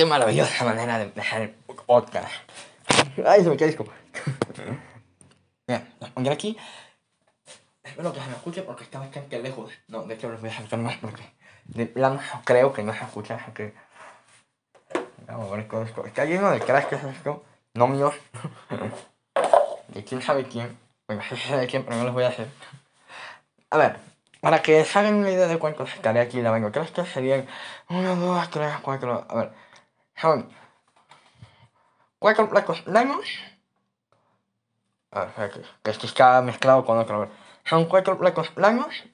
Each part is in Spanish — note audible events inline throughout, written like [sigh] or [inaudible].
qué maravillosa manera de empezar el podcast. Ay, se me cae como. Bien, los pondré aquí. Espero que se me escuche porque está bastante lejos. No, de hecho los voy a acercar más porque de plano creo que no se escucha. Aunque... Vamos a ver con esto. Está lleno de cracks esto. No míos. [laughs] de quién sabe quién. Bueno, sí sabe quién, pero no los voy a hacer. A ver, para que se hagan una idea de cuántos estaré aquí la vengo. Creo que serían 1, 2, 3, 4. A ver, son 4 placos Lemons. A ver, que, esto está mezclado con otro. Son 4 placos Lemons.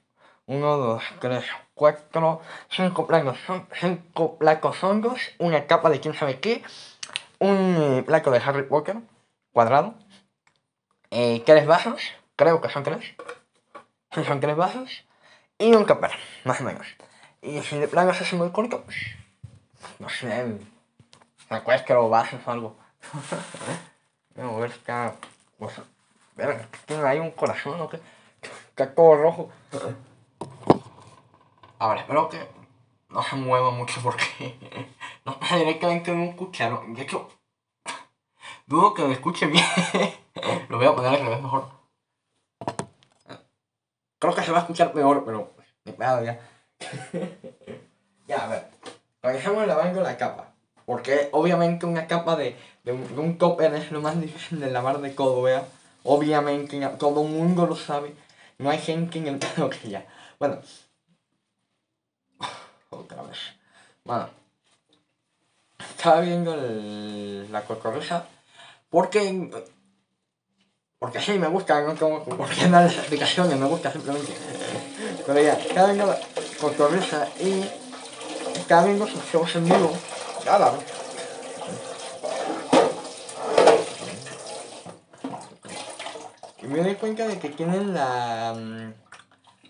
1, 2, 3, 4, 5 placos, 5 placos hongos, una capa de quién sabe qué, un placo de Harry Potter, cuadrado, eh, tres vasos, creo que son tres, sí, son tres vasos, y un capar, más o menos. Y si de plano se hace muy corto, no sé, me cuatro vasos o algo. A ver si está, pues, verga, tiene ahí un corazón o qué, está todo rojo. Ahora, espero que no se mueva mucho porque [laughs] no pasa directamente en un cucharo. De hecho, dudo que me escuche bien. [laughs] Lo voy a poner al revés mejor. Creo que se va a escuchar peor, pero me pego ya. [laughs] ya, a ver. Realizamos lavando la capa. Porque obviamente una capa de, de, un, de un topper es lo más [laughs] difícil de lavar de codo, vea. Obviamente todo el mundo lo sabe. No hay gente en el [laughs] que ya. Bueno, [sighs] otra vez. Bueno, estaba viendo la cocorrija porque. Porque sí, me gusta, no como. Porque no las explicaciones, me gusta simplemente. Pero ya, estaba viendo la cocorrija y. Estaba viendo sus shows en vivo. Ya la Y me doy cuenta de que tienen la.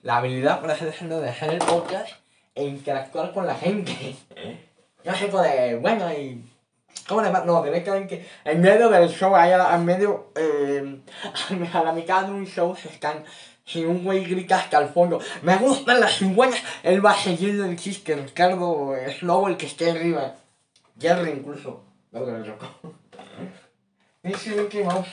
La habilidad, por así decirlo, de hacer el podcast e interactuar con la gente. Yo sé de, bueno, y... ¿Cómo le va? No, directamente en medio del show, allá en medio, eh, [laughs] a la mitad de un show se están, si un güey grita hasta el fondo, me gustan las cigüeñas, él va a seguir el chiste, Ricardo es lobo el que esté arriba, Jerry incluso, no [laughs] que lo tocó. Ese Mickey Mouse.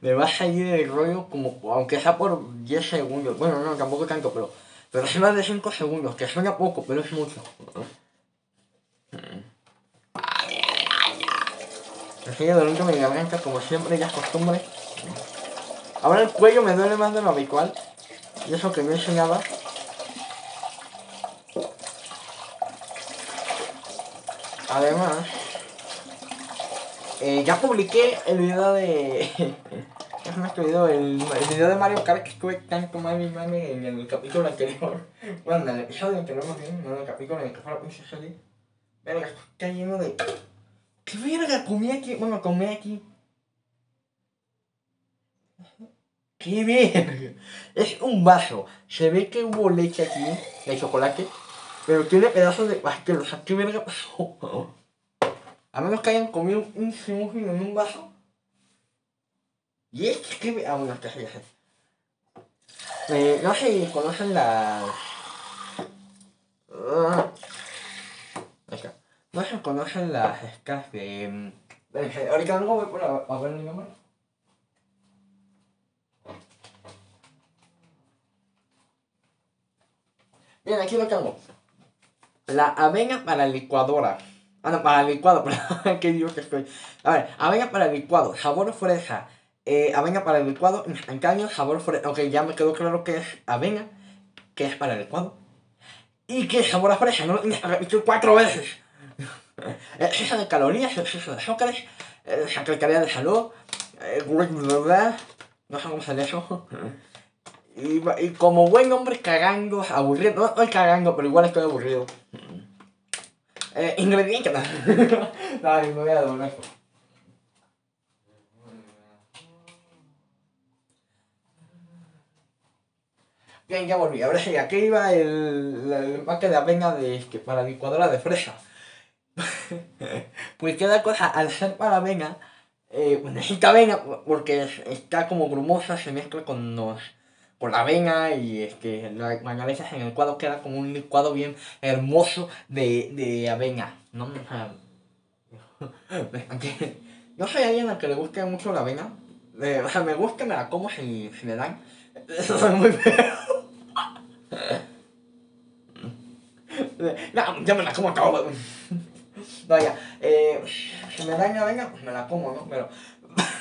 me va a salir el rollo como, aunque sea por 10 segundos. Bueno, no, tampoco tanto, pero, pero es más de 5 segundos, que suena poco, pero es mucho. Me sigue doliendo mi garganta, como siempre, ya es costumbre. Ahora el cuello me duele más de lo habitual. Y eso que no enseñaba. Además, eh, ya publiqué el video de. [laughs] ya me el, el video de Mario Kart que estuve tanto mami mami en el capítulo anterior. [laughs] Bueno, en el episodio anterior más bien, no en el capítulo en el que fue la princesa Lee. Verga, está lleno de. ¿Qué verga comí aquí? Bueno, comí aquí. ¡Qué verga! Es un vaso. Se ve que hubo leche aquí, de chocolate, pero tiene pedazos de pastel. O ¿qué verga pasó? A menos que hayan comido un smoothie en un vaso. Y es que... Ah, bueno, ya sé. Eh, no sé si conocen las... No si conocen las escalas de... de ahorita no voy por a ver mi cámara. Bien, aquí lo tengo. La avena para licuadora. Ah, no, para licuado, [laughs] pero qué dios que estoy. A ver, avena para licuado, sabor fresa. Eh, avena para licuado, instantáneo, sabor fresa. Ok, ya me quedó claro que es avena, que es para licuado. Y que es sabor a fresa, no lo cuatro veces. [laughs] exceso de calorías, exceso de azúcares, eh, secretaría de salud, eh, no sé cómo sale eso. [laughs] Y, como buen hombre cagando, aburrido, no estoy cagando, pero igual estoy aburrido. Eh, ingredientes. [laughs] no, me voy a devolver. Bien, ya volví. Ahora sí, aquí iba el, el empaque de avena de, que para licuadora de fresa. [laughs] pues cada cosa, al ser para avena, eh, necesita avena porque está como grumosa, se mezcla con los, por la avena y es que la, cuando le echas en el licuado queda como un licuado bien hermoso de, de avena, ¿no? [laughs] Yo soy alguien al que le gusta mucho la avena, me gusta, me la como si, me dan, eso es muy feo. [laughs] No, ya me la como todo. No. Eh, si me dan la avena, pues me la como, ¿no? Pero.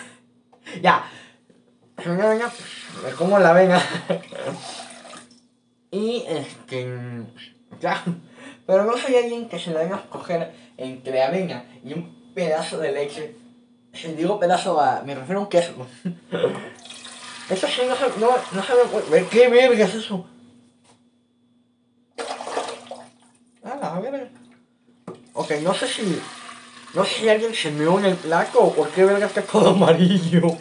[laughs] ya. Me me como la avena. y este. Ya. Pero no soy alguien que se le venga a escoger entre avena y un pedazo de leche. Si digo pedazo, me refiero a un queso. Eso sí, no, no, no sabe. ¿Qué verga es eso? Ah, la verga. Ok, no sé si. No sé si alguien se meó en el plato o por qué verga está todo amarillo.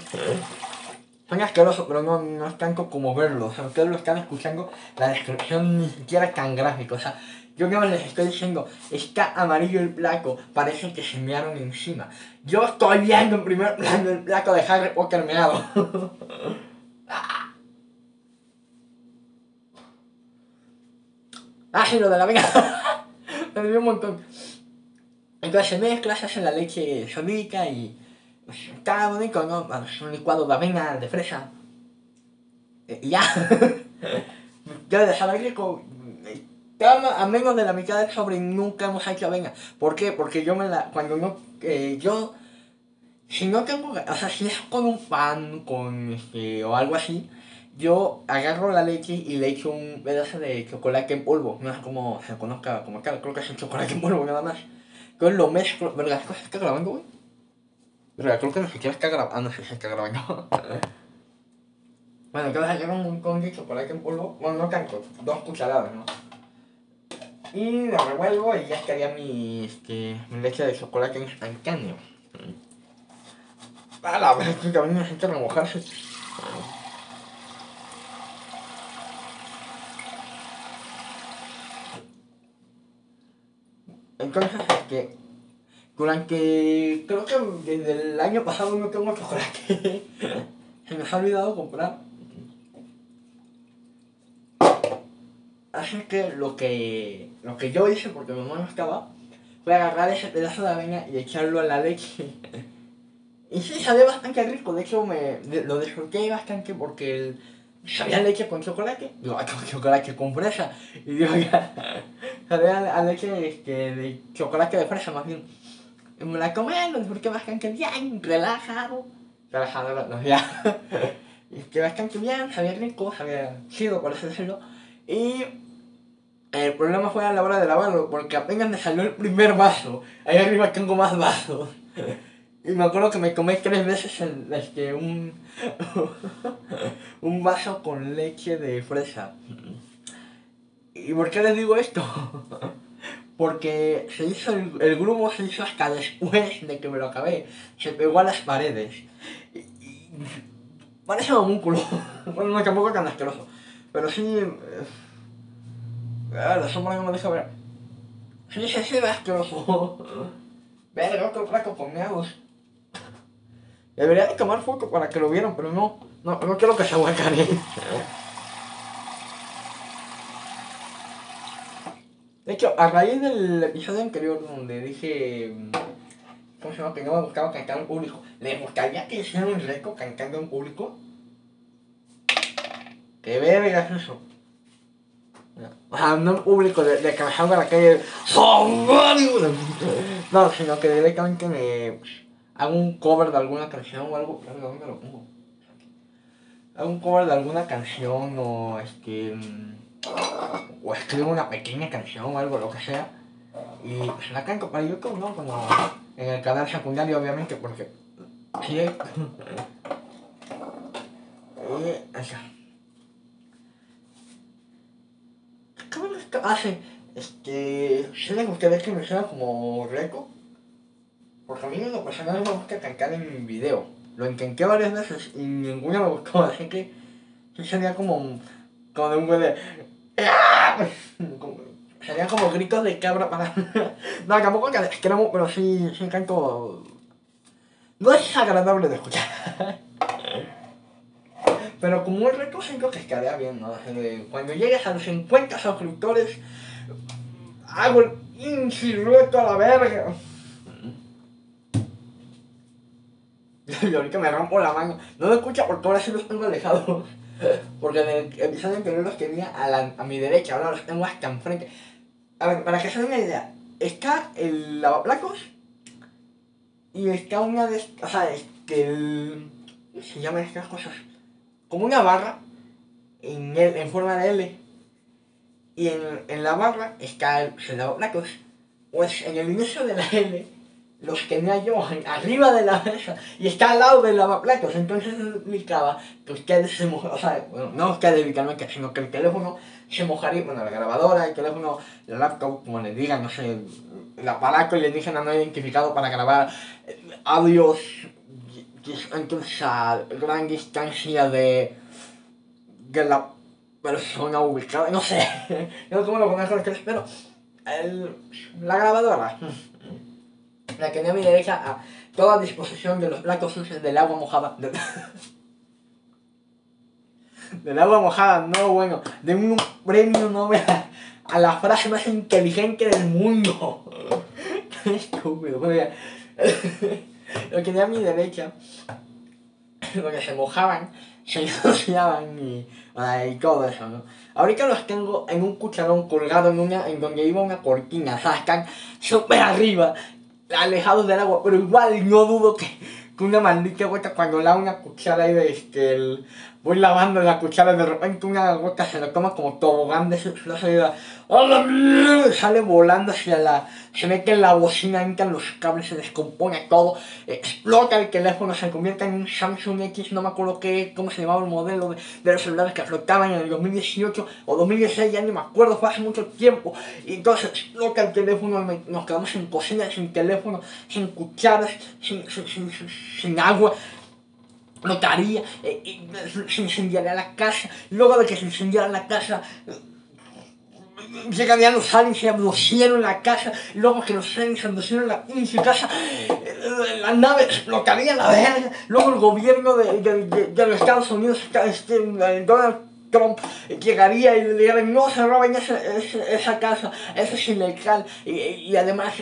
Son asquerosos, pero no, no es tanto como verlo. O sea, ustedes lo están escuchando, la descripción ni siquiera es tan gráfica. O sea, yo no les estoy diciendo, está amarillo el plato, parece que se mearon encima. Yo estoy viendo en primer plano el plato de Harry Potter meado. [laughs] ah, sí, lo de la venga. [laughs] Me dio un montón. Entonces se mezcla, se hace la leche solita y está bonito, ¿no? Un licuado de avena, de fresa. Eh, Y ya. [laughs] ya de saber rico. Está a menos de la mitad del sobre nunca hemos hecho avena. ¿Por qué? Porque yo me la. Cuando no. eh, yo. Si no tengo. O sea, si es con un pan, con este. o algo así. Yo agarro la leche y le echo un pedazo de chocolate en polvo. No es como se conozca como tal, creo que es el chocolate en polvo nada más. Entonces lo mezclo. ¿Verdad? ¿Qué cosa está grabando, güey? ¿Verdad? Creo que ni siquiera está grabando. Ah, no [laughs] está grabando. bueno, entonces agarro un montón de chocolate en polvo. Bueno, no tanto, dos cucharadas, ¿no? Y lo revuelvo y ya estaría mi, este, mi leche de chocolate instantáneo. A la vez que también necesito remojarse. Entonces, este, durante, creo que desde el año pasado no tengo chocolate. [laughs] Se me ha olvidado comprar. Así que lo que, lo que yo hice, porque mi mamá no estaba, fue agarrar ese pedazo de avena y echarlo a la leche. [laughs] Y sí, sabía bastante rico, de hecho me, lo disfruté bastante porque el, sabía leche con chocolate, digo, "Ay, con chocolate con fresa, y digo, ya, [laughs] sabía leche este, de chocolate de fresa más bien. Me la lo disfruté bastante bien, relajado, relajado, no, ya, [laughs] y que bastante bien, sabía rico, sabía chido, por así decirlo, y el problema fue a la hora de lavarlo, porque apenas me salió el primer vaso. Ahí arriba tengo más vasos. [laughs] Y me acuerdo que me comí tres veces el, un, [laughs] un vaso con leche de fresa. ¿Y por qué les digo esto? Porque se hizo el, el grumo se hizo hasta después de que me lo acabé. Se pegó a las paredes. Y, y parece un homúnculo. [laughs] Bueno, no, tampoco tan asqueroso. Pero sí... eh, Ah, la sombra no me deja ver. Sí, sí, sí, asqueroso. [laughs] Verga, otro plato con meados. Debería de tomar foto para que lo vieran, pero no. No, no quiero que se aguanten. De hecho, a raíz del episodio anterior donde dije... mm, ¿Cómo se llama? Que no me gustaba cantar en público. ¿Les gustaría que hiciera un reto cantando en público? ¿Qué verga es eso? O sea, no en público de, de que me la calle No, sino que directamente me hago un cover de alguna canción o algo. ¿Dónde lo pongo? Hago un cover de alguna canción o este. O escribo una pequeña canción o algo, lo que sea. Y pues la canto para YouTube, ¿no? Como en el canal secundario, obviamente, porque. Sí, y eso. ¿Qué me gusta? Ah, sí. Este. ¿Sí les gustaría que me suena como reco? Porque a mí en lo personal me gusta cantar en video. Lo intenté varias veces y ninguna me gustó, [laughs] así que. Sí sería como. Como de un güey de. [laughs] Como- Sería como gritos de cabra para. [laughs] no, tampoco que extremo, pero sí, sí canto. No es agradable de escuchar. [laughs] Pero como un reto siento que estaría bien, ¿no? Cuando llegues a los 50 suscriptores, hago el insilueto a la verga. Y ahorita me rompo la mano. No lo escucha porque ahora sí los tengo alejados. [laughs] Porque en el episodio anterior los tenía a, la, a mi derecha, ahora los tengo hasta enfrente. A ver, para que se den una idea, está el lavaplacos y está una de. O sea, este. El, ¿Cómo se llaman estas cosas? Como una barra en, el, en forma de L. Y en, en la barra está el, el lavaplacos. Pues en el inicio de la L los tenía yo arriba de la mesa y está al lado del lavaplatos. Entonces indicaba que ustedes se mojaban, o sea, bueno, no ustedes literalmente, sino que el teléfono se mojaría, bueno, la grabadora, el teléfono, la laptop, como les digan, no sé, el aparato alienígena no identificado para grabar audios entonces a gran distancia de, de la persona ubicada, no sé, [laughs] no sé cómo lo conozco, pero el, la grabadora la que a mi derecha a toda disposición de los sucios del agua mojada. [laughs] del agua mojada, no bueno, de un premio Nobel a, a la frase más inteligente del mundo. [laughs] Estúpido, [laughs] lo que tenía a mi derecha, donde se mojaban, se ensuciaban y, y todo eso, ¿no? Ahorita los tengo en un cucharón colgado en una, en donde iba una cortina, súper arriba alejados del agua, pero igual no dudo que, que una maldita gota cuando la una cuchara de este, el, voy lavando la cuchara, de repente una gota se la toma como tobogán de sale volando hacia la, se mete en la bocina, entran los cables, se descompone todo, explota el teléfono, se convierte en un Samsung X, no me acuerdo qué, cómo se llamaba el modelo de, los celulares que flotaban en el 2018 o 2016, ya ni me acuerdo, fue hace mucho tiempo, y entonces explota el teléfono, nos quedamos sin cocina, sin teléfono, sin cucharas, sin agua, notaría, eh, se incendiaría la casa, luego de que se incendiara la casa, llegarían los aliens y abducieron la casa, luego que los aliens abducieron la pinche casa, la nave explotaría la verga, luego el gobierno de, de, de, de los Estados Unidos, este, Donald Trump llegaría y diría, no se roben esa, esa, casa, eso es ilegal, y, y además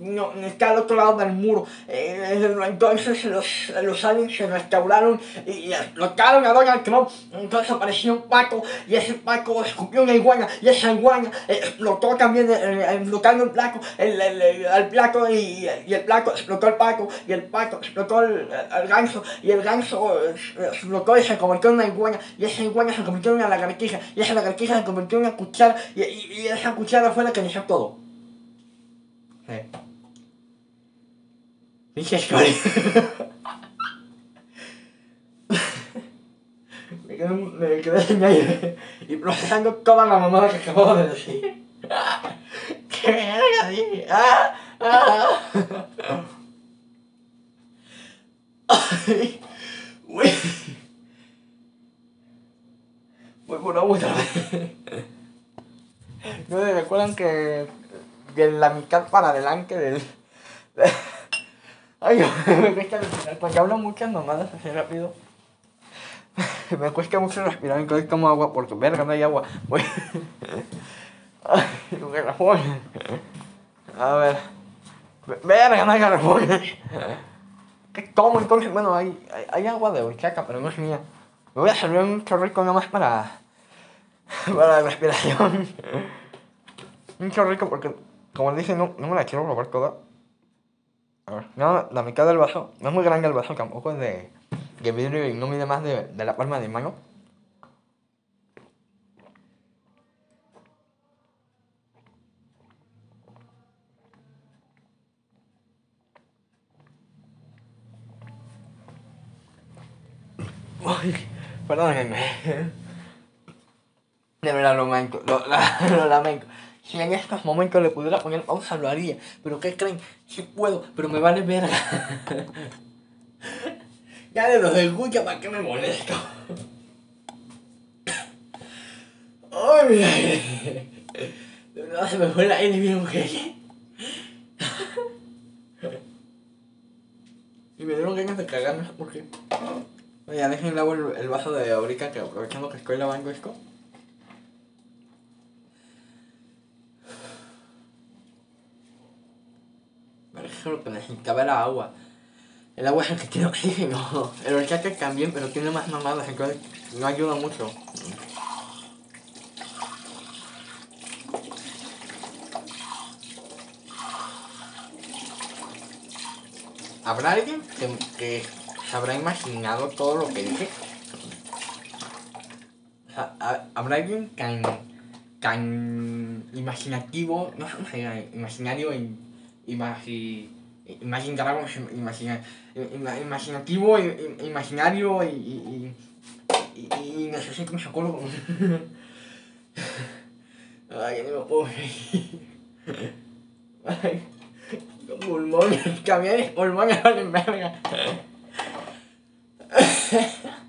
no, está al otro lado del muro. Entonces los, los aliens se restauraron y explotaron a Donald Trump, entonces apareció un paco, y ese paco escupió una iguana, y esa iguana explotó también, explotando el placo, el, el, el placo, y, y, el placo explotó el paco, y el paco explotó el, el ganso, y el ganso explotó y se convirtió en una iguana, y esa iguana se convirtió en una lagartija y esa lagartija se convirtió en una cuchara y, esa cuchara fue la que inició todo. Sí. [laughs] Me quedé, me quedé sin aire y procesando toda la mamada que acabo de decir. [laughs] ¡Qué verga, dije! ¡Ah! ¡Ah! [laughs] Voy por agua otra. [laughs] ¿No me recuerdan que de la mitad para adelante del... [laughs] Ay, [laughs] me cuesta respirar. Porque hablo muchas mamadas así rápido. Me cuesta mucho respirar, entonces tomo agua porque verga no hay agua. Voy. Ay, garrafón. A ver. Verga, no hay garrafón. ¿Qué tomo entonces? Bueno, hay, hay, hay agua de horchata, pero no es mía. Voy a servir un chorrico nomás para. [laughs] para la respiración. [laughs] un chorrico porque, como les dije, no, no me la quiero robar toda. A ver, no, la mitad del vaso. No es muy grande el vaso tampoco, es de, de vidrio y no mide más de, de la palma de mano. Uy, perdónenme. De verdad lo lamento, lo, la, [laughs] lo lamento. Si en estos momentos le pudiera poner pausa lo haría. Pero ¿qué creen? Sí puedo, pero me vale verga. [laughs] ya de los del escucha, ¿para qué me molesto? [laughs] Ay, mira. De verdad se me fue el aire bien mujer. y me dieron ganas de cagarme, ¿por qué? Ya dejen el, el vaso de ahorita que aprovechando que estoy lavando esto. Lo que necesitaba era agua. El agua es el que tiene oxígeno. [laughs] El horchata también, pero tiene más mamadas, entonces no ayuda mucho. ¿Habrá alguien que, habrá imaginado todo lo que dije? ¿Habrá alguien tan, tan imaginativo, no sé imaginario, in- imagi, imaginativo, imaginario y, y, y, y, necesito un psicólogo? [laughs] Ay, no puedo. [laughs] Ay. Los pulmones, [laughs] camiones, pulmones valen verga. [laughs]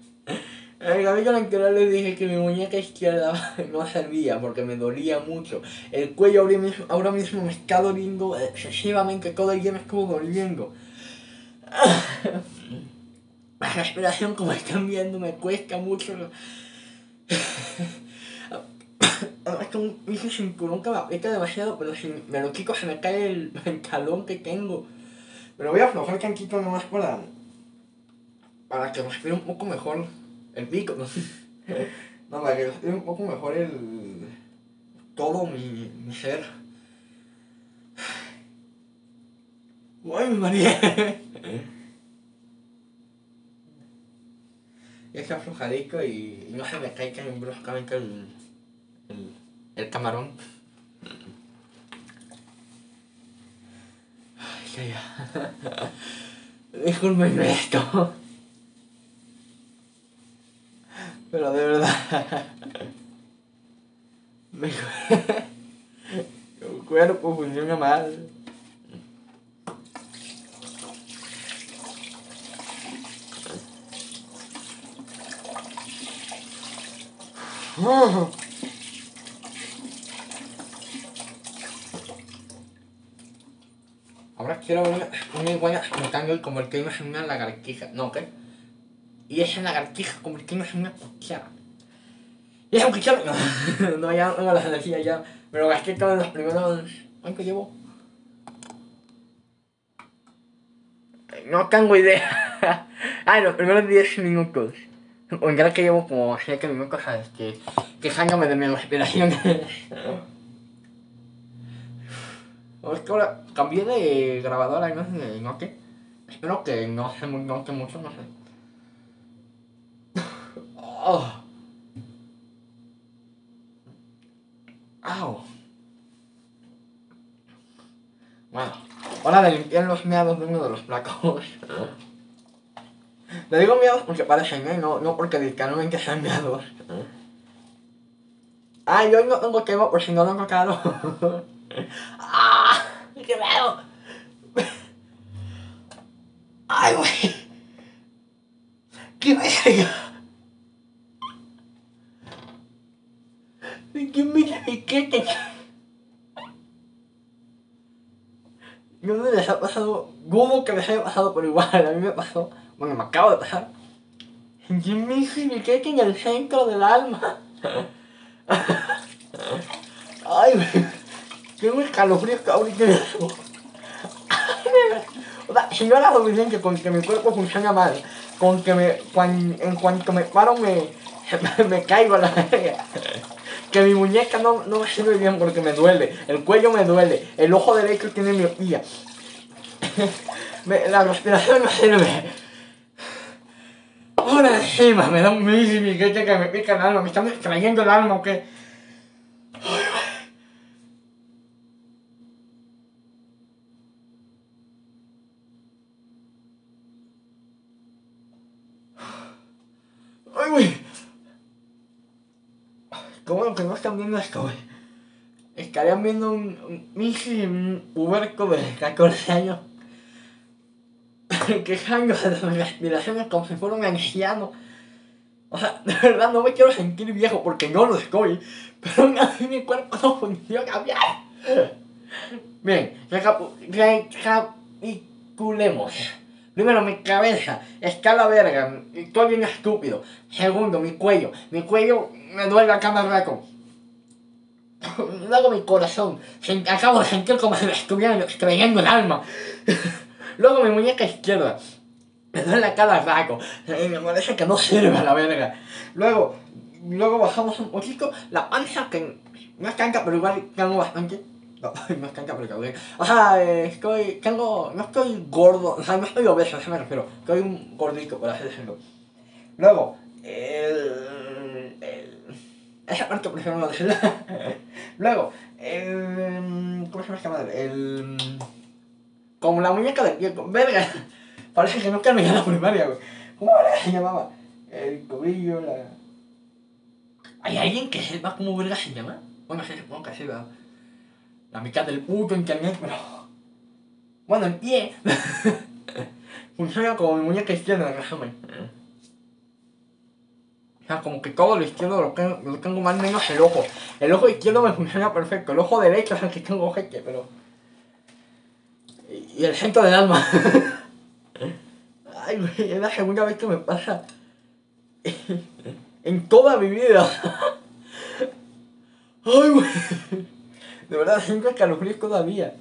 El amigo anterior le dije que mi muñeca izquierda [laughs] no servía porque me dolía mucho. El cuello ahora mismo, ahora mismo me está doliendo excesivamente, todo el día me estuvo doliendo. [laughs] La respiración, como están viendo, me cuesta mucho. [coughs] Es que un hijo cinturón que me aprieta demasiado, pero si me lo quito se me cae el pantalón que tengo. Pero voy a aflojar tantito nomás para, para que respire un poco mejor el pico. No, [laughs] no para que respire un poco mejor el... todo mi, mi ser. ¡Ay, María! [laughs] Ya está aflojadito y, y no se me caiga bruscamente el, el, el camarón. Ay, ya, ya. [laughs] Disculpenme esto. Pero de verdad. Mi cuerpo funciona mal. Ahora quiero ver una iguana flotando y convertirnos en una lagartija. No, ¿qué? Y esa lagartija convertirnos en una cuchara. ¿Y esa cuchara? No, [laughs] no, ya no las decía ya. Me lo gasté todo en los primeros... ¿Cuánto llevo? No tengo idea. [laughs] ah, en los primeros 10 minutos. O ya que llevo como 7 minutos, ¿sabes? Que, quejándome de mi respiración. [laughs] Es que ahora cambié de grabadora y no sé de note. Espero que no se note mucho, no sé. Oh. Au. Bueno, hora de limpiar los meados de uno de los placos. Le digo meados porque parecen, ¿eh? No, no porque literalmente sean meados. Ah, yo no tengo tema por si no lo tocado. [laughs] ¡Ah! ¡Qué miedo! ¡Ay, güey! ¡Qué verga! ¡Qué mira mi quete! Yo no les ha pasado, dudo que les haya pasado, pero igual a mí me pasó, bueno, me acabo de pasar. Yo me quete en el centro del alma. Ay, güey. Tengo escalofríos que ahorita mismo. O sea, si no era suficiente con que mi cuerpo funciona mal, con que me, en cuanto me paro me, [laughs] me caigo a la verga. Que mi muñeca no, no me sirve bien porque me duele, el cuello me duele, el ojo derecho tiene miopía. [laughs] La respiración no sirve. Ahora encima me da un que que me pica el alma, me están extrayendo el alma o qué. Ay, güey. Qué bueno que no están viendo esto, güey. Estarían viendo un, un puberco de 14 años. [laughs] Quejándose de sus respiraciones como si fuera un anciano. O sea, de verdad no me quiero sentir viejo porque no lo estoy. Pero aún así mi cuerpo no funciona bien. Bien, recapitulemos. Primero, mi cabeza está a la verga, estoy bien estúpido. Segundo, mi cuello. Mi cuello me duele a cada rato. [laughs] Luego mi corazón. Acabo de sentir como si me estuvieran extrayendo el alma. [laughs] Luego mi muñeca izquierda. Me duele cada rato. Y me parece que no sirve a la verga. Luego, luego bajamos un poquito. La panza que no es canca, pero igual tengo bastante. No, [laughs] no es canca, pero cabrón. O sea, estoy, tengo, no estoy gordo, o sea, no estoy obeso, a eso me refiero. Estoy un gordito, por así decirlo. Luego, el, prefiero no decirla. Luego, el, ¿cómo se llama madre? El, como la muñeca del pie, verga. [laughs] Parece que nunca me iba a la primaria, güey. ¿Cómo [laughs] se llamaba? El tobillo, la... ¿Hay alguien que sepa cómo verga se llama? Bueno, sí, supongo que sí, ¿verdad? La mitad del puto internet, pero... Bueno, el pie... [laughs] Funciona como mi muñeca izquierda, en resumen. O sea, como que todo lo izquierdo lo tengo, más o menos el ojo. El ojo izquierdo me [laughs] funciona perfecto. El ojo derecho es el que tengo jeque, pero... Y el centro del alma. [laughs] Ay, güey, es la segunda vez que me pasa. [laughs] en toda mi vida. Ay, güey. De verdad, siento escalofríos todavía.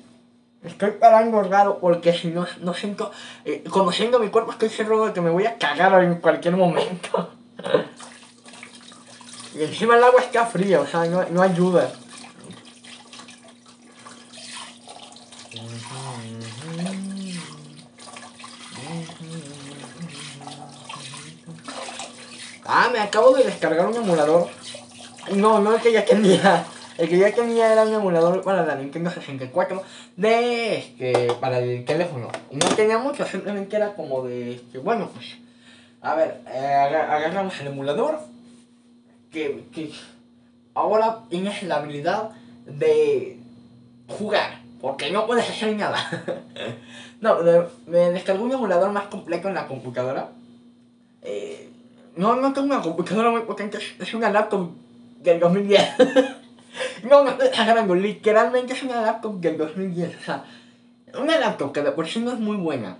Estoy parando raro porque si no, no siento. eh, conociendo mi cuerpo, estoy seguro de que me voy a cagar en cualquier momento. Y encima el agua está fría, o sea, no, no ayuda. Ah, me acabo de descargar un emulador. No, no el que ya tenía. El que ya tenía era un emulador para la Nintendo 64 de este, para el teléfono. No tenía mucho, simplemente era como de este, bueno pues. A ver, eh, aga- agarramos el emulador. Que, que ahora tienes la habilidad de jugar. Porque no puedes hacer nada. [laughs] no, me descargué un emulador más completo en la computadora. Eh, no, no tengo una computadora muy potente, es- una laptop del 2010. [laughs] no, no estoy exagerando, literalmente es una laptop del 2010. O sea, una laptop que de por sí no es muy buena.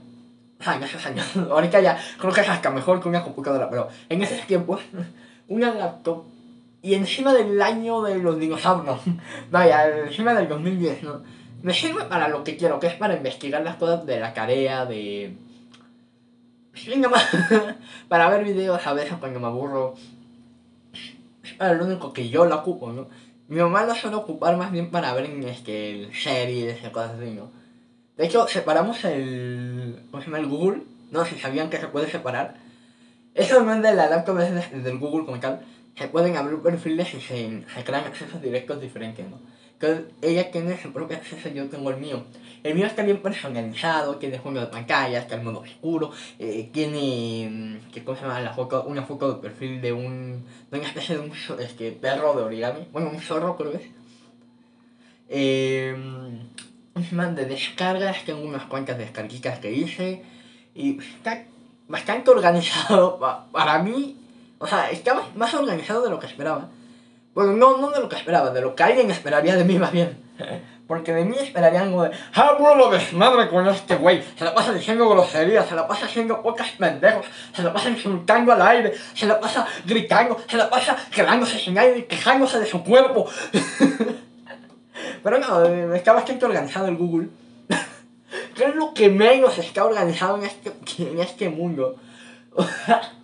O en esos años, ahorita ya creo que es hasta mejor que una computadora, pero en esos tiempos, una laptop y encima del año de los dinosaurios, [laughs] vaya, encima del 2010, ¿no? Me sirve para lo que quiero, que es para investigar las cosas de la tarea, de... Sí, nomás [laughs] para ver videos a veces cuando me aburro. Es para lo único que yo la ocupo, ¿no? Mi mamá la suele ocupar más bien para ver en este, series y cosas así, ¿no? De hecho, separamos el. ¿Cómo se llama? El Google. No si sabían que se puede separar. Eso no es la laptop, es de- del Google como tal. Se pueden abrir perfiles y se, se crean accesos directos diferentes, ¿no? Entonces, ella tiene su propio acceso, yo tengo el mío. El mío está bien personalizado, tiene fondo de pantalla, está el modo oscuro, eh, tiene, mm, ¿qué cosa se llama? La foto, una foto de perfil de un, de una especie de un zo- este, perro de origami, bueno, un zorro creo que es. Un man de descargas, tengo unas cuantas descarguitas que hice y está bastante organizado [laughs] pa- para mí, o sea, está más- organizado de lo que esperaba. Bueno, no, no de lo que esperaba, de lo que alguien esperaría de mí más bien. [laughs] Porque de mí esperarían algo de, ah, bueno, desmadre con este güey, se la pasa diciendo groserías, se la pasa haciendo pocas pendejos, se la pasa insultando al aire, se la pasa gritando, se la pasa quedándose sin aire y quejándose de su cuerpo. [laughs] Pero no, eh, está bastante organizado el Google. ¿Qué es lo que menos está organizado en este, en este mundo? [laughs]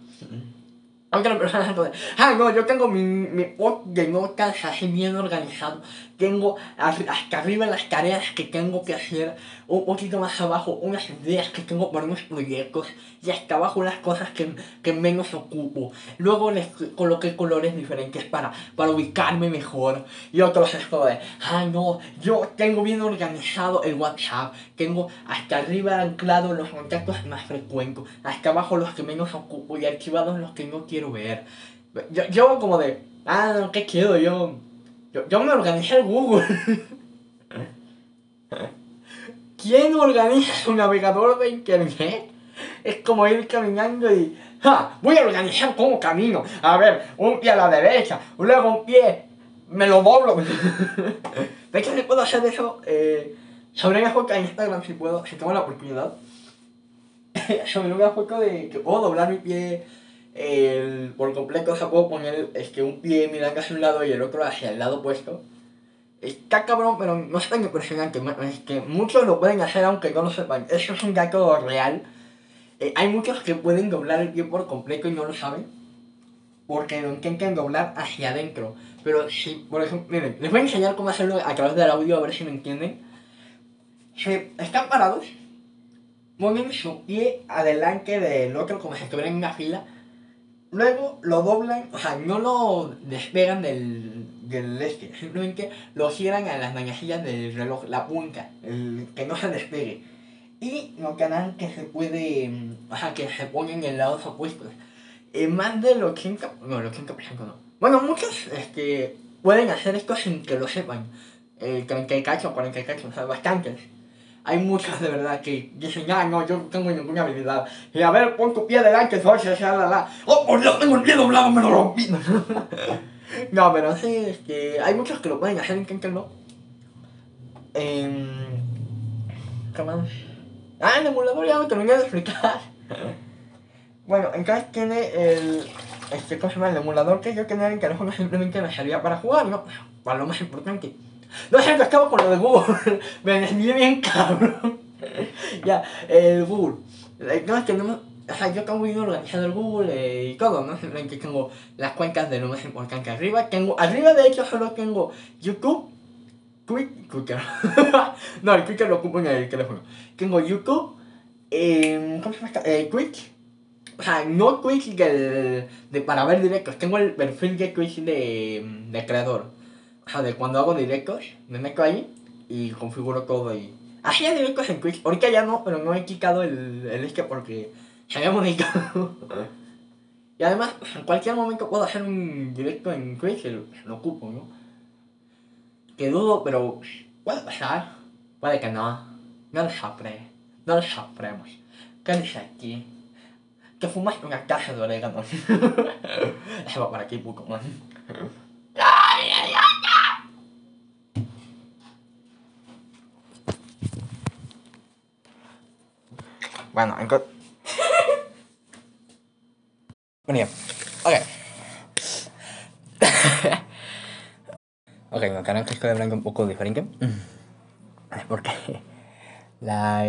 Aunque la persona se puede. Ah, no, yo tengo mi, mi de notas así bien organizado. Tengo hasta arriba las tareas que tengo que hacer. Un poquito más abajo unas ideas que tengo para unos proyectos. Y hasta abajo las cosas que, que menos ocupo. Luego les coloqué colores diferentes para, para ubicarme mejor. Y otros es como de, ah, no, yo tengo bien organizado el WhatsApp. Tengo hasta arriba anclado los contactos más frecuentes. Hasta abajo los que menos ocupo y archivados los que no quiero ver. Yo, yo como de, ah, ¿qué quiero? Yo, yo, yo me organicé el Google. [laughs] ¿Quién organiza su navegador de internet? Es como ir caminando y, ¡ja! Voy a organizar cómo camino. A ver, un pie a la derecha, luego un pie, me lo doblo. [laughs] de hecho, si puedo hacer eso, eh, sobre la foto en Instagram, si puedo, si tengo la oportunidad. [laughs] sobre una foto de que puedo doblar mi pie el, por completo, o sea, puedo poner es que un pie mirando hacia un lado y el otro hacia el lado opuesto. Está cabrón, pero no es tan impresionante. Es que muchos lo pueden hacer aunque no lo sepan. Eso es un dato real. Eh, hay muchos que pueden doblar el pie por completo y no lo saben. Porque lo intentan doblar hacia adentro. Pero si, por ejemplo, miren, les voy a enseñar cómo hacerlo a través del audio a ver si me entienden. Si están parados, mueven su pie adelante del otro como si estuvieran en una fila. Luego lo doblan, o sea, no lo despegan del, del este, simplemente lo cierran a las manecillas del reloj, la punta, el, que no se despegue. Y lo que se puede, o sea, que se ponen en lados opuestos. Y más del 80, no, el 80% no. Bueno, muchos este, pueden hacer esto sin que lo sepan. El 38, 48, o sea, bastantes. Hay muchos de verdad que dicen, ah, no, yo no tengo ninguna habilidad. Y a ver, pon tu pie delante, socio, la, la, la. Oh, por Dios, tengo el pie doblado, me lo rompí. [laughs] no, pero sí, es que hay muchos que lo pueden hacer, inténtenlo. Eh, ¿Qué más? Ah, el emulador ya me terminé de explicar. [laughs] bueno, entonces tiene el. Este, ¿cómo se llama? El emulador que yo tenía en el teléfono simplemente me servía para jugar, ¿no? Para lo más importante. No sé que acabo con lo de Google. [laughs] Me desvié bien cabrón. [laughs] ya, el Google. No, tenemos. Sea, yo tengo bien organizado el Google eh, y todo, ¿no? [laughs] Simplemente tengo las cuentas de lo más importante arriba. Tengo, arriba de hecho solo tengo YouTube, Quick, Quicker. [laughs] no, el Quicker lo ocupo en el teléfono. Tengo YouTube, eh, ¿cómo se llama? Eh, Quick. O sea, no Quick del, de, para ver directos. Tengo el perfil de Quick de, de creador. O sea, de cuando hago directos, me meto ahí y configuro todo y... Hacía directos en Twitch, ahorita ya no, pero no he quitado el, el este porque se había modificado. y además, en cualquier momento puedo hacer un directo en Twitch, lo, lo ocupo, ¿no? Que dudo, pero puede pasar, puede que no. No lo sabré, no lo sabremos. ¿Qué dice aquí? Que fumas una caja de orégano. [laughs] Eso va para aquí, Pokémon. Bueno, entonces... bueno, ya. Ok. ok, me canal que estoy hablando un poco diferente. Porque la,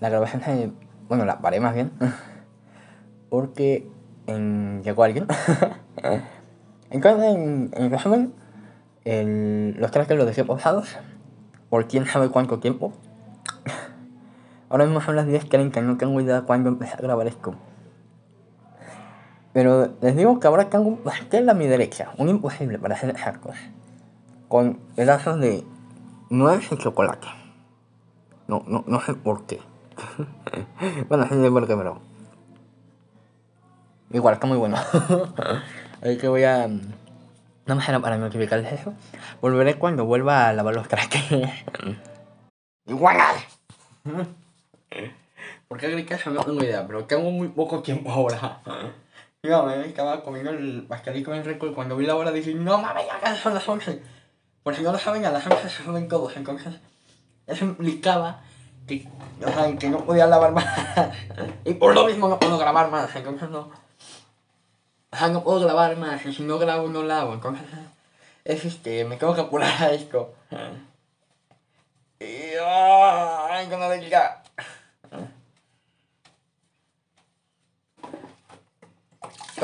la grabación. Bueno, la paré más bien. Porque en, llegó alguien. Entonces, en, en resumen, los trajes los dejé pausados por quién sabe cuánto tiempo. Ahora mismo son las 10.30, no tengo idea de cuándo empecé a grabar esto. Pero les digo que ahora tengo un pastel a mi derecha, un imposible para hacer exactos. Con pedazos de nuez y chocolate. No, no, no sé por qué. [laughs] bueno, sí por qué, pero... Igual, está muy bueno. [laughs] Así que voy a... No me para notificarles eso. Volveré cuando vuelva a lavar los trastes. [laughs] Igual. ¿Por qué eso? No tengo idea, pero tengo muy poco tiempo ahora. Yo me estaba comiendo el pastelito en rico y cuando vi la hora dije, no mames, ya son las 11. Por si no lo saben, a las 11 se suben todos, entonces eso implicaba que, o que no podía lavar más. y por lo mismo no puedo grabar más, entonces no. O sea, no puedo grabar más, y si no grabo, no lavo, entonces es este, me tengo que apurar a esto. Y. ¡Ay, con la delicada!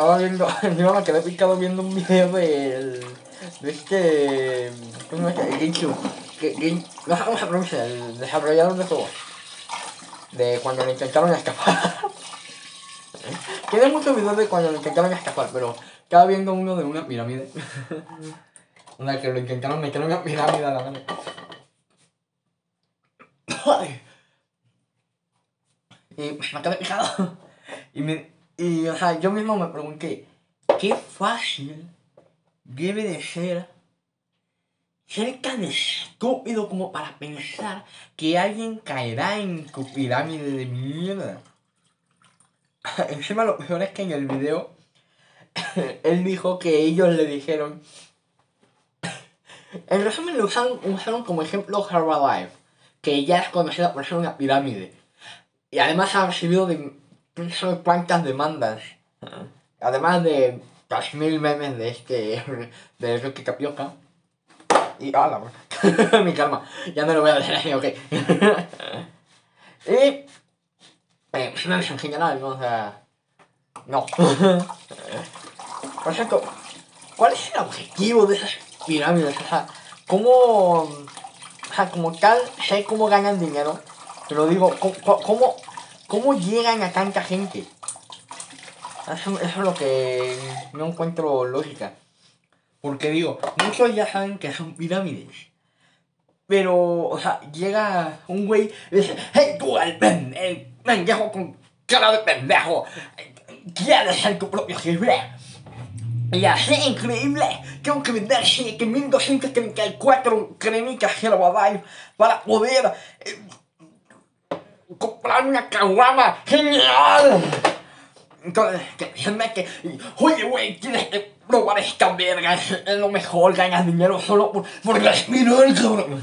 Estaba viendo, [laughs] yo me quedé picado viendo un video de, de este, ¿cómo se llama? Que, no sé cómo se pronuncia, el desarrollador de juegos, de cuando le intentaron escapar. [laughs] Tiene muchos videos de cuando le intentaron escapar, pero estaba viendo uno de una pirámide. [laughs] Una que lo intentaron meter en una pirámide a la mano. [coughs] Y me quedé picado. Y me, y, o sea, yo mismo me pregunté, qué fácil debe de ser ser tan estúpido como para pensar que alguien caerá en tu pirámide de mierda. [laughs] Encima lo peor es que en el video [laughs] él dijo que ellos le dijeron. [laughs] En resumen lo usaron, como ejemplo Herbalife, que ya es conocida por ser una pirámide. Y además ha recibido de sé cuántas demandas. Además de las mil memes de este, [laughs] de Rocky Capioca. Y, ah, la [laughs] mi karma. Ya no lo voy a leer ahí, ok. [laughs] y, eh, en general, ¿no? O sea, no. Por ejemplo, ¿cuál es el objetivo de esas pirámides? O sea, ¿cómo, o sea, como tal, sé cómo ganan dinero, pero digo, ¿cómo, cómo, llegan a tanta gente? Eso, es lo que no encuentro lógica. Porque digo, muchos ya saben que son pirámides. Pero, o sea, llega un güey y dice, hey tú, el, pendejo con cara de pendejo, ¿quieres ser tu propio jefe? Y así increíble, tengo que vender 5.234 cremitas Herbalife para poder eh, comprar una caguama. ¡Genial! Que se que, oye, güey, tienes que probar esta verga, es lo mejor, ganas dinero solo por, por respirar, cabrón.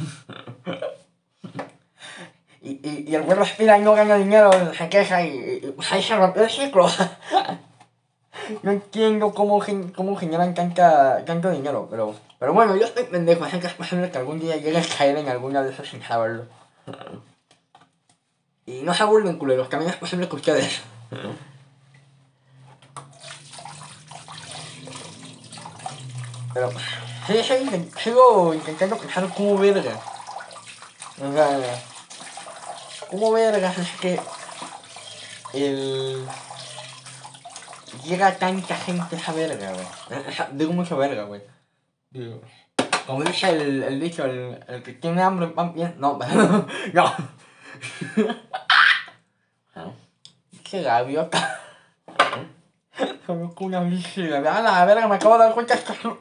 Y, y, y el güey respira y no gana dinero, se queja y, y ahí se rompe el ciclo. [laughs] no entiendo cómo, cómo generan tanta, tanto dinero, pero, pero bueno, yo estoy pendejo, así que es posible que algún día llegue a caer en alguna de esas sin saberlo. Y no se aburren culeros, también es posible que ustedes. Pero, sí, sí, sigo intentando pensar cómo verga. O sea, cómo verga es que el llega tanta gente a esa verga, güey. Digo mucho verga, güey. Digo. Como dice el, el dicho, el, el que tiene hambre pan bien. No, [laughs] no. Qué gaviota. Que una. A la verga, me acabo de dar cuenta que es un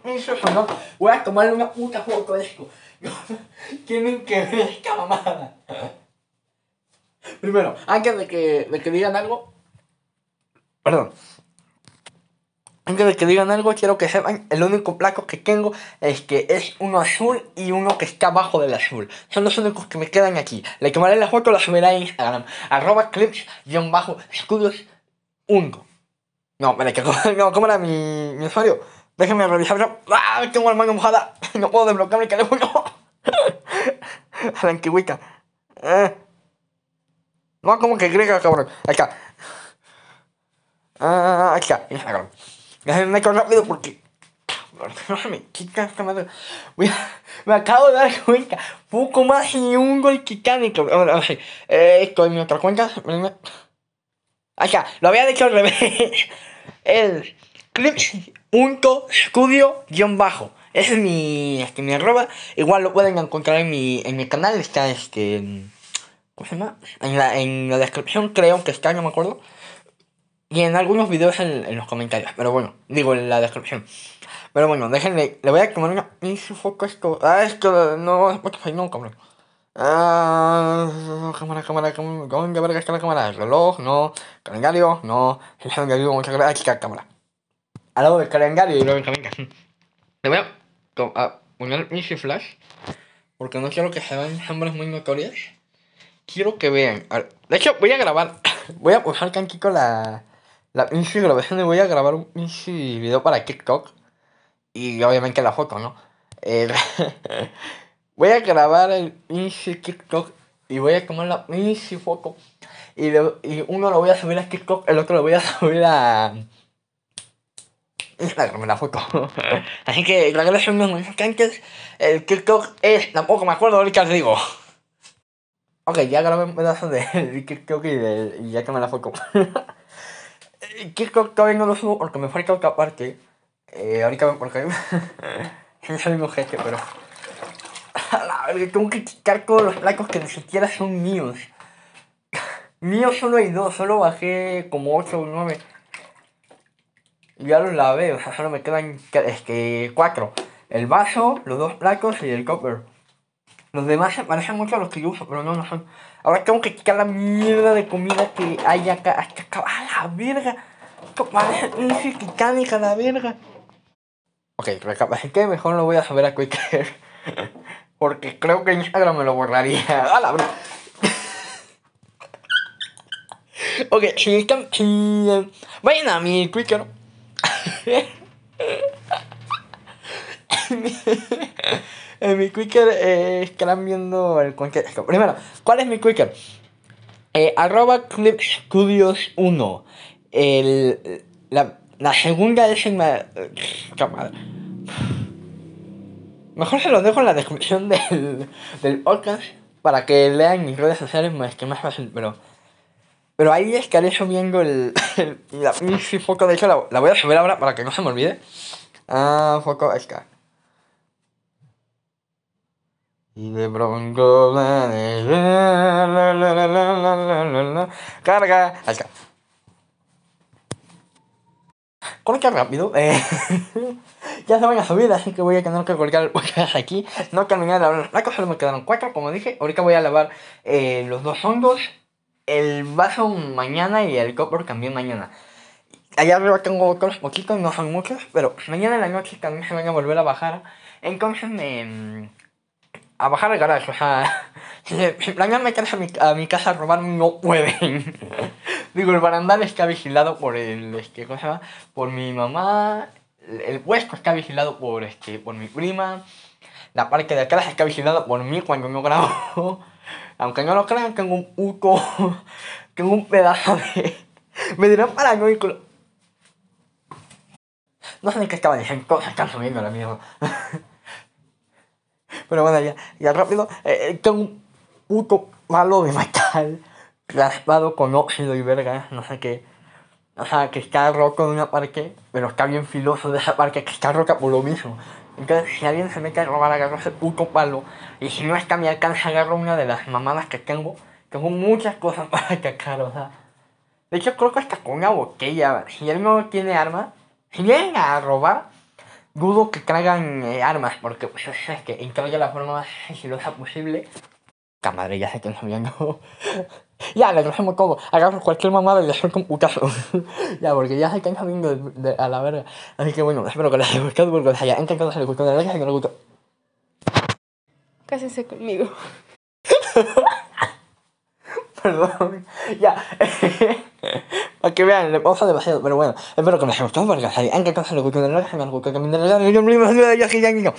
no. Voy a tomarle una puta foto de esto. [laughs] Tienen que ver esta mamada. Primero, antes de que, de que digan algo. Perdón. Antes de que digan algo, quiero que sepan, el único placo que tengo es que es uno azul y uno que está abajo del azul. Son los únicos que me quedan aquí. Le tomaré la foto, la subiré a Instagram. Arroba clips-estudios 1. No, me que [laughs] no, ¿cómo era mi, mi usuario? Déjenme revisar. ¡Ah! Tengo la mano mojada. [laughs] No puedo desbloquear mi teléfono. [laughs] la. Eh. No, como que griega, cabrón. Ahí está. Ah, ahí está. Instagram. Déjenme con rápido porque. [laughs] No me quita esta madre. Me acabo de dar cuenta. Poco más y un gol eh, esto es mi otra cuenta. Acá, lo había dicho al revés. [laughs] El clips.studio guion bajo. Ese es mi, este, mi arroba. Igual lo pueden encontrar en mi, en mi canal. Está este. ¿Cómo se llama? En la, en la descripción creo que está, no me acuerdo. Y en algunos videos en, en los comentarios. Pero bueno, digo en la descripción. Pero bueno, déjenle. Le voy a tomar una. ¿Y su foco esto? Ah, esto no. Spotify no, cabrón. Ah, cámara, cámara, cámara. ¿Dónde verga está la cámara? ¿El reloj? No. ¿Calendario? No. El calendario, muchas gracias. Aquí cámara. Al lado del calendario y luego venga. Le voy a, poner Easy Flash. Porque no quiero que se vean sombras muy notorias. Quiero que vean. De hecho, voy a grabar. [laughs] Voy a pulsar aquí con la. La Easy grabación voy a grabar un Easy video para TikTok. Y obviamente la foto, ¿no? [laughs] Voy a grabar el Easy TikTok y voy a tomar la Easy foto. Y, y uno lo voy a subir a TikTok, el otro lo voy a [laughs] subir a Instagram, la foto. [laughs] Así que la grabación no es antes. El TikTok es, tampoco me acuerdo ahorita os digo. Ok, ya grabé un pedazo de TikTok y, de, y ya tomé la foto. TikTok todavía no lo subo porque me falta otra parte. Eh, ahorita porque [laughs] soy un jefe, pero [laughs] tengo que quitar todos los placos que ni siquiera son míos. [laughs] míos solo hay dos, solo bajé como 8 o 9. Ya los lavé, o sea, solo me quedan este, 4. El vaso, los dos placos y el copper. Los demás parecen mucho a los que yo uso, pero no, no son. Ahora tengo que quitar la mierda de comida que hay acá. Hasta acá. ¡A la verga! Parece un a la verga. Ok, recapacité, mejor lo voy a saber a Quicker. [laughs] Porque creo que Instagram me lo borraría. [laughs] ¡A la [laughs] ok, si están. Vayan a mi Twitter. En mi Quicker eh, estarán viendo el contexto. Primero, ¿cuál es mi Quicker? Eh, arroba Clip Studios 1. El, la, la segunda es en la... Cámara. Mejor se los dejo en la descripción del, del podcast para que lean mis redes sociales más que más fácil, pero... Pero ahí estaré subiendo el, el la foto, de hecho la, la voy a subir ahora para que no se me olvide. Ah, foto esta. Y de pronto la, la, la, carga. Alca. Con que rápido. Eh. [laughs] ya se van a subir, así que voy a tener que colgar [laughs] aquí. No terminé de lavar las cosas, me quedaron cuacas, como dije. Ahorita voy a lavar eh, los dos hongos, el vaso mañana y el copper también mañana. Allá arriba tengo otros poquitos, no son muchos, pero mañana en la noche también se van a volver a bajar. Entonces me... Mm, a bajar el garaje, o sea... Si planean meterse a mi, a mi casa a robar, no pueden. [laughs] Digo, el barandal está vigilado por el... Este, ¿Cómo se llama? Por mi mamá. El huesco está vigilado por, este, por mi prima. La parte de atrás está vigilada por mí cuando no grabo. [laughs] Aunque no lo crean, tengo un puto... [laughs] Tengo un pedazo de... Me dirán paranoico. No sé ni qué estaba diciendo, todos están subiendo la mierda. Pero bueno, ya, ya rápido. Eh, eh, tengo un puto palo de metal [laughs] raspado con óxido y verga, no sé qué. O sea, que está roto de una parte, pero está bien filoso de esa parte que está rota por lo mismo. Entonces, si alguien se mete a robar, agarro ese puto palo. Y si no es que a mi alcance, agarro una de las mamadas que tengo. Tengo muchas cosas [laughs] para atacar, o sea. De hecho, creo que hasta con una botella. Si él no tiene arma, si vienen a robar, dudo que traigan eh, armas, porque pues [laughs] es que entregue la forma más [laughs] sigilosa posible. Camadre, ya sé que no viendo. [laughs] ya, le cogemos todo. Agarro cualquier mamada y le suelto un putazo. ya, porque ya sé que no viendo de, de- a la verga. Así que bueno, espero que les haya gustado, porque les haya encantado, se les gustó, de verdad que les gustó. Cásense conmigo. [laughs] Perdón. Ya. [laughs] Para que vean, le pausa demasiado. Pero bueno, espero que les haya gustado. Porque si hay alguien que se le gusta, no se me gusta. Que me interesa, yo me lo